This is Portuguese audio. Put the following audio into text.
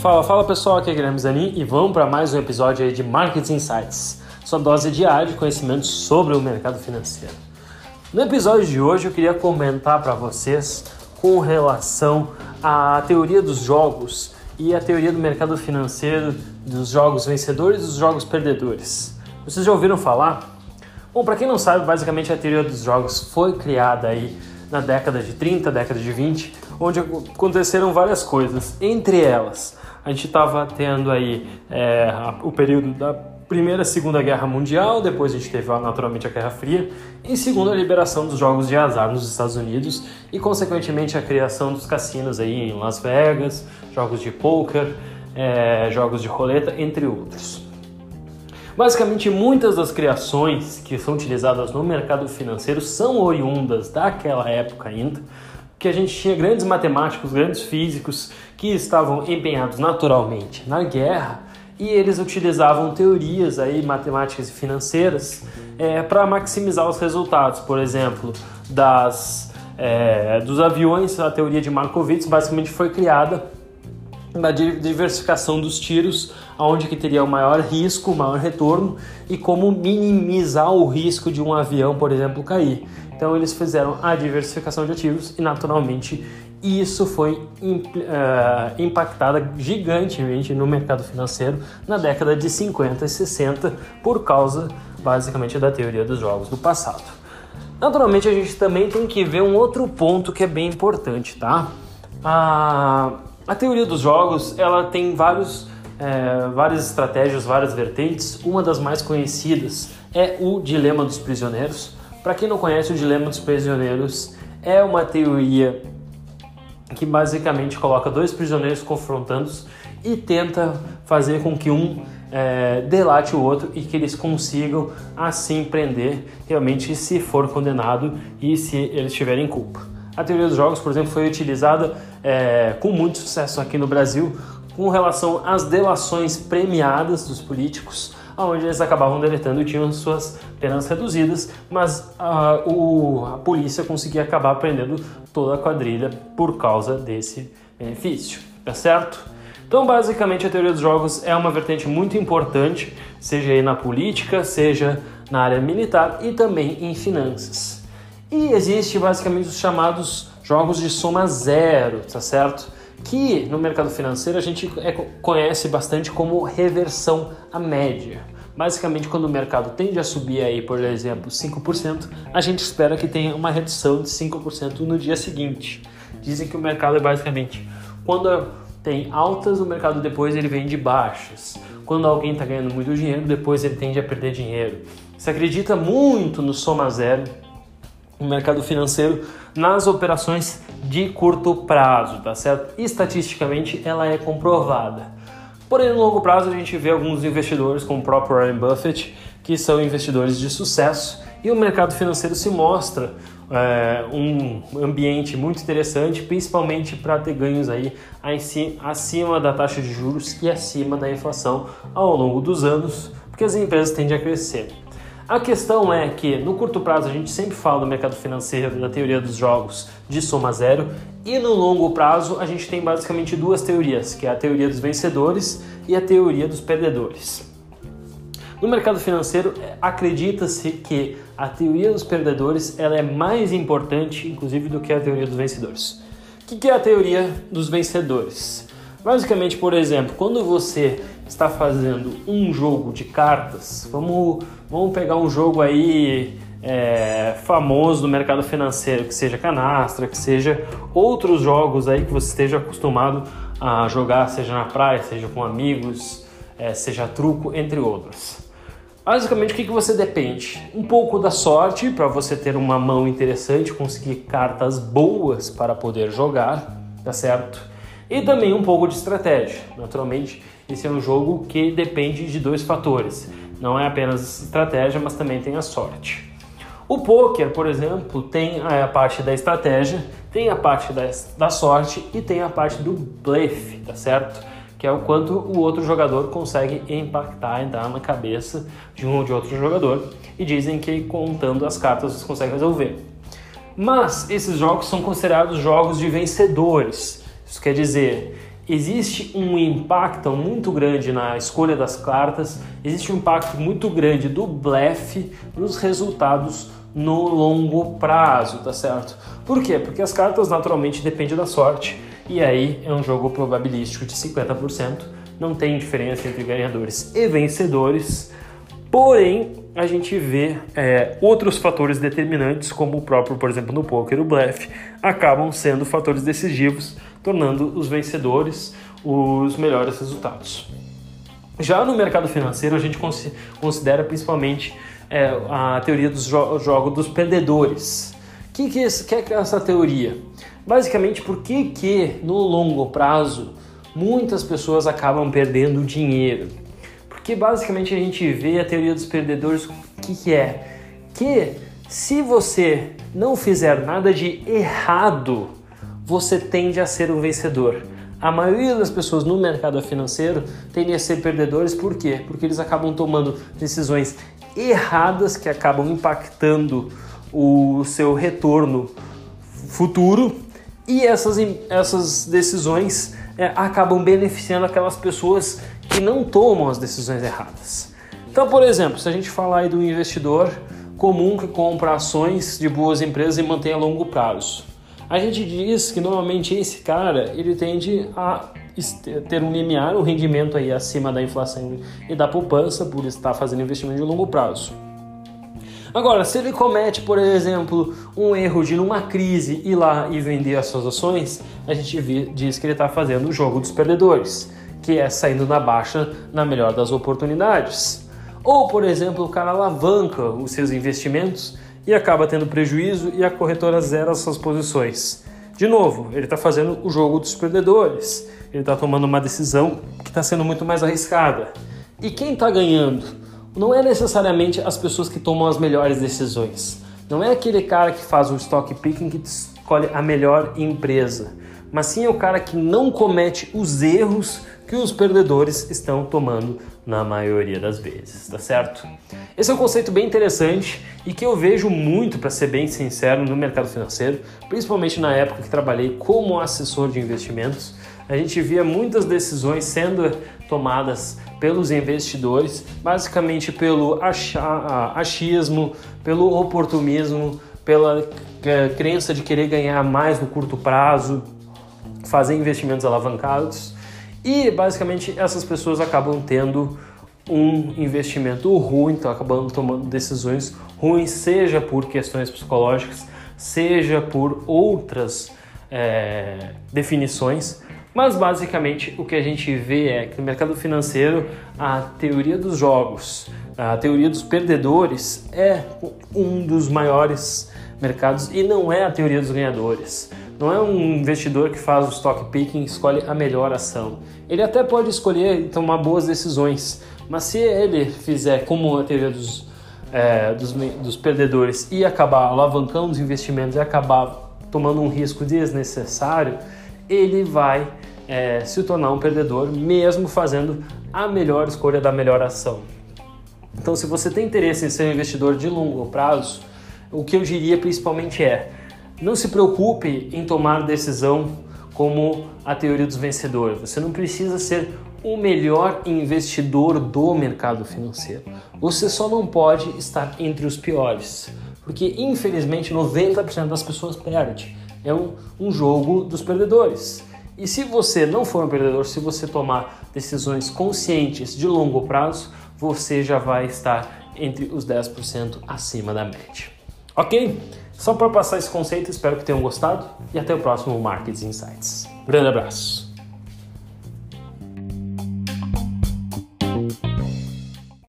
Fala, fala pessoal, aqui é Guilherme Zanin e vamos para mais um episódio aí de Market Insights, sua dose diária de conhecimento sobre o mercado financeiro. No episódio de hoje eu queria comentar para vocês com relação à teoria dos jogos e a teoria do mercado financeiro dos jogos vencedores e dos jogos perdedores. Vocês já ouviram falar? Bom, para quem não sabe, basicamente a teoria dos jogos foi criada aí na década de 30, década de 20, onde aconteceram várias coisas. Entre elas, a gente estava tendo aí é, o período da Primeira e Segunda Guerra Mundial, depois a gente teve naturalmente a Guerra Fria, e segundo a liberação dos jogos de azar nos Estados Unidos e consequentemente a criação dos cassinos aí em Las Vegas, jogos de poker, é, jogos de roleta, entre outros. Basicamente, muitas das criações que são utilizadas no mercado financeiro são oriundas daquela época ainda, que a gente tinha grandes matemáticos, grandes físicos que estavam empenhados naturalmente na guerra e eles utilizavam teorias aí matemáticas e financeiras é, para maximizar os resultados. Por exemplo, das é, dos aviões, a teoria de Markowitz basicamente foi criada da diversificação dos tiros, aonde que teria o maior risco, o maior retorno e como minimizar o risco de um avião, por exemplo, cair. Então eles fizeram a diversificação de ativos e naturalmente isso foi uh, impactada gigantemente no mercado financeiro na década de 50 e 60 por causa basicamente da teoria dos jogos do passado. Naturalmente a gente também tem que ver um outro ponto que é bem importante, tá? A a teoria dos jogos ela tem vários, é, várias estratégias, várias vertentes. Uma das mais conhecidas é o dilema dos prisioneiros. Para quem não conhece, o dilema dos prisioneiros é uma teoria que basicamente coloca dois prisioneiros confrontando e tenta fazer com que um é, delate o outro e que eles consigam assim prender realmente se for condenado e se eles tiverem culpa. A teoria dos jogos, por exemplo, foi utilizada é, com muito sucesso aqui no Brasil com relação às delações premiadas dos políticos, onde eles acabavam deletando e tinham suas penas reduzidas, mas a, o, a polícia conseguia acabar prendendo toda a quadrilha por causa desse benefício, tá certo? Então, basicamente, a teoria dos jogos é uma vertente muito importante, seja aí na política, seja na área militar e também em finanças. E existe basicamente os chamados jogos de soma zero, tá certo? Que no mercado financeiro a gente é, conhece bastante como reversão à média. Basicamente, quando o mercado tende a subir aí, por exemplo, 5%, a gente espera que tenha uma redução de 5% no dia seguinte. Dizem que o mercado é basicamente quando tem altas, o mercado depois ele vem de baixas. Quando alguém está ganhando muito dinheiro, depois ele tende a perder dinheiro. Se acredita muito no soma zero, no mercado financeiro nas operações de curto prazo, tá certo? Estatisticamente ela é comprovada. Porém, no longo prazo a gente vê alguns investidores, como o próprio Warren Buffett, que são investidores de sucesso e o mercado financeiro se mostra é, um ambiente muito interessante, principalmente para ter ganhos aí acima da taxa de juros e acima da inflação ao longo dos anos, porque as empresas tendem a crescer. A questão é que no curto prazo a gente sempre fala do mercado financeiro, da teoria dos jogos de soma zero, e no longo prazo a gente tem basicamente duas teorias, que é a teoria dos vencedores e a teoria dos perdedores. No mercado financeiro, acredita-se que a teoria dos perdedores ela é mais importante, inclusive, do que a teoria dos vencedores. O que é a teoria dos vencedores? Basicamente, por exemplo, quando você está fazendo um jogo de cartas, vamos, vamos pegar um jogo aí é, famoso do mercado financeiro, que seja canastra, que seja outros jogos aí que você esteja acostumado a jogar, seja na praia, seja com amigos, é, seja truco, entre outros. Basicamente, o que, que você depende? Um pouco da sorte para você ter uma mão interessante, conseguir cartas boas para poder jogar, tá certo? E também um pouco de estratégia. Naturalmente, esse é um jogo que depende de dois fatores. Não é apenas estratégia, mas também tem a sorte. O poker, por exemplo, tem a parte da estratégia, tem a parte da, da sorte e tem a parte do blefe, tá certo? Que é o quanto o outro jogador consegue impactar, entrar na cabeça de um ou de outro jogador. E dizem que contando as cartas você consegue resolver. Mas esses jogos são considerados jogos de vencedores. Isso quer dizer, existe um impacto muito grande na escolha das cartas, existe um impacto muito grande do blefe nos resultados no longo prazo, tá certo? Por quê? Porque as cartas naturalmente dependem da sorte e aí é um jogo probabilístico de 50%, não tem diferença entre ganhadores e vencedores, porém a gente vê é, outros fatores determinantes, como o próprio, por exemplo, no poker, o blefe, acabam sendo fatores decisivos, tornando os vencedores os melhores resultados. Já no mercado financeiro, a gente considera principalmente é, a teoria dos jo jogos dos perdedores. O que, que, é, que é essa teoria? Basicamente, por que, que no longo prazo muitas pessoas acabam perdendo dinheiro? Porque basicamente a gente vê a teoria dos perdedores, o que, que é? Que se você não fizer nada de errado, você tende a ser um vencedor. A maioria das pessoas no mercado financeiro tendem a ser perdedores, por quê? Porque eles acabam tomando decisões erradas que acabam impactando o seu retorno futuro e essas, essas decisões é, acabam beneficiando aquelas pessoas que não tomam as decisões erradas. Então, por exemplo, se a gente falar aí do investidor comum que compra ações de boas empresas e mantém a longo prazo. A gente diz que normalmente esse cara ele tende a ter um limiar, um rendimento aí acima da inflação e da poupança por estar fazendo investimento de longo prazo. Agora, se ele comete, por exemplo, um erro de numa crise ir lá e vender as suas ações, a gente diz que ele está fazendo o jogo dos perdedores, que é saindo na baixa na melhor das oportunidades. Ou, por exemplo, o cara alavanca os seus investimentos e acaba tendo prejuízo e a corretora zera as suas posições. De novo, ele está fazendo o jogo dos perdedores, ele está tomando uma decisão que está sendo muito mais arriscada. E quem está ganhando? Não é necessariamente as pessoas que tomam as melhores decisões. Não é aquele cara que faz o stock picking que escolhe a melhor empresa, mas sim é o cara que não comete os erros que os perdedores estão tomando na maioria das vezes, tá certo? Esse é um conceito bem interessante e que eu vejo muito, para ser bem sincero, no mercado financeiro, principalmente na época que trabalhei como assessor de investimentos. A gente via muitas decisões sendo tomadas pelos investidores, basicamente pelo achismo, pelo oportunismo, pela é, crença de querer ganhar mais no curto prazo, fazer investimentos alavancados e basicamente essas pessoas acabam tendo um investimento ruim, então acabando tomando decisões ruins, seja por questões psicológicas, seja por outras é, definições. Mas basicamente o que a gente vê é que no mercado financeiro a teoria dos jogos, a teoria dos perdedores é um dos maiores mercados e não é a teoria dos ganhadores. Não é um investidor que faz o stock picking e escolhe a melhor ação. Ele até pode escolher e tomar boas decisões, mas se ele fizer como a teoria dos, é, dos, dos perdedores e acabar alavancando os investimentos e acabar tomando um risco desnecessário, ele vai é, se tornar um perdedor mesmo fazendo a melhor escolha da melhor ação. Então, se você tem interesse em ser um investidor de longo prazo, o que eu diria principalmente é não se preocupe em tomar decisão como a teoria dos vencedores. Você não precisa ser o melhor investidor do mercado financeiro. Você só não pode estar entre os piores, porque infelizmente 90% das pessoas perde. É um, um jogo dos perdedores. E se você não for um perdedor, se você tomar decisões conscientes de longo prazo, você já vai estar entre os 10% acima da média. Ok? Só para passar esse conceito, espero que tenham gostado e até o próximo Markets Insights. Grande abraço!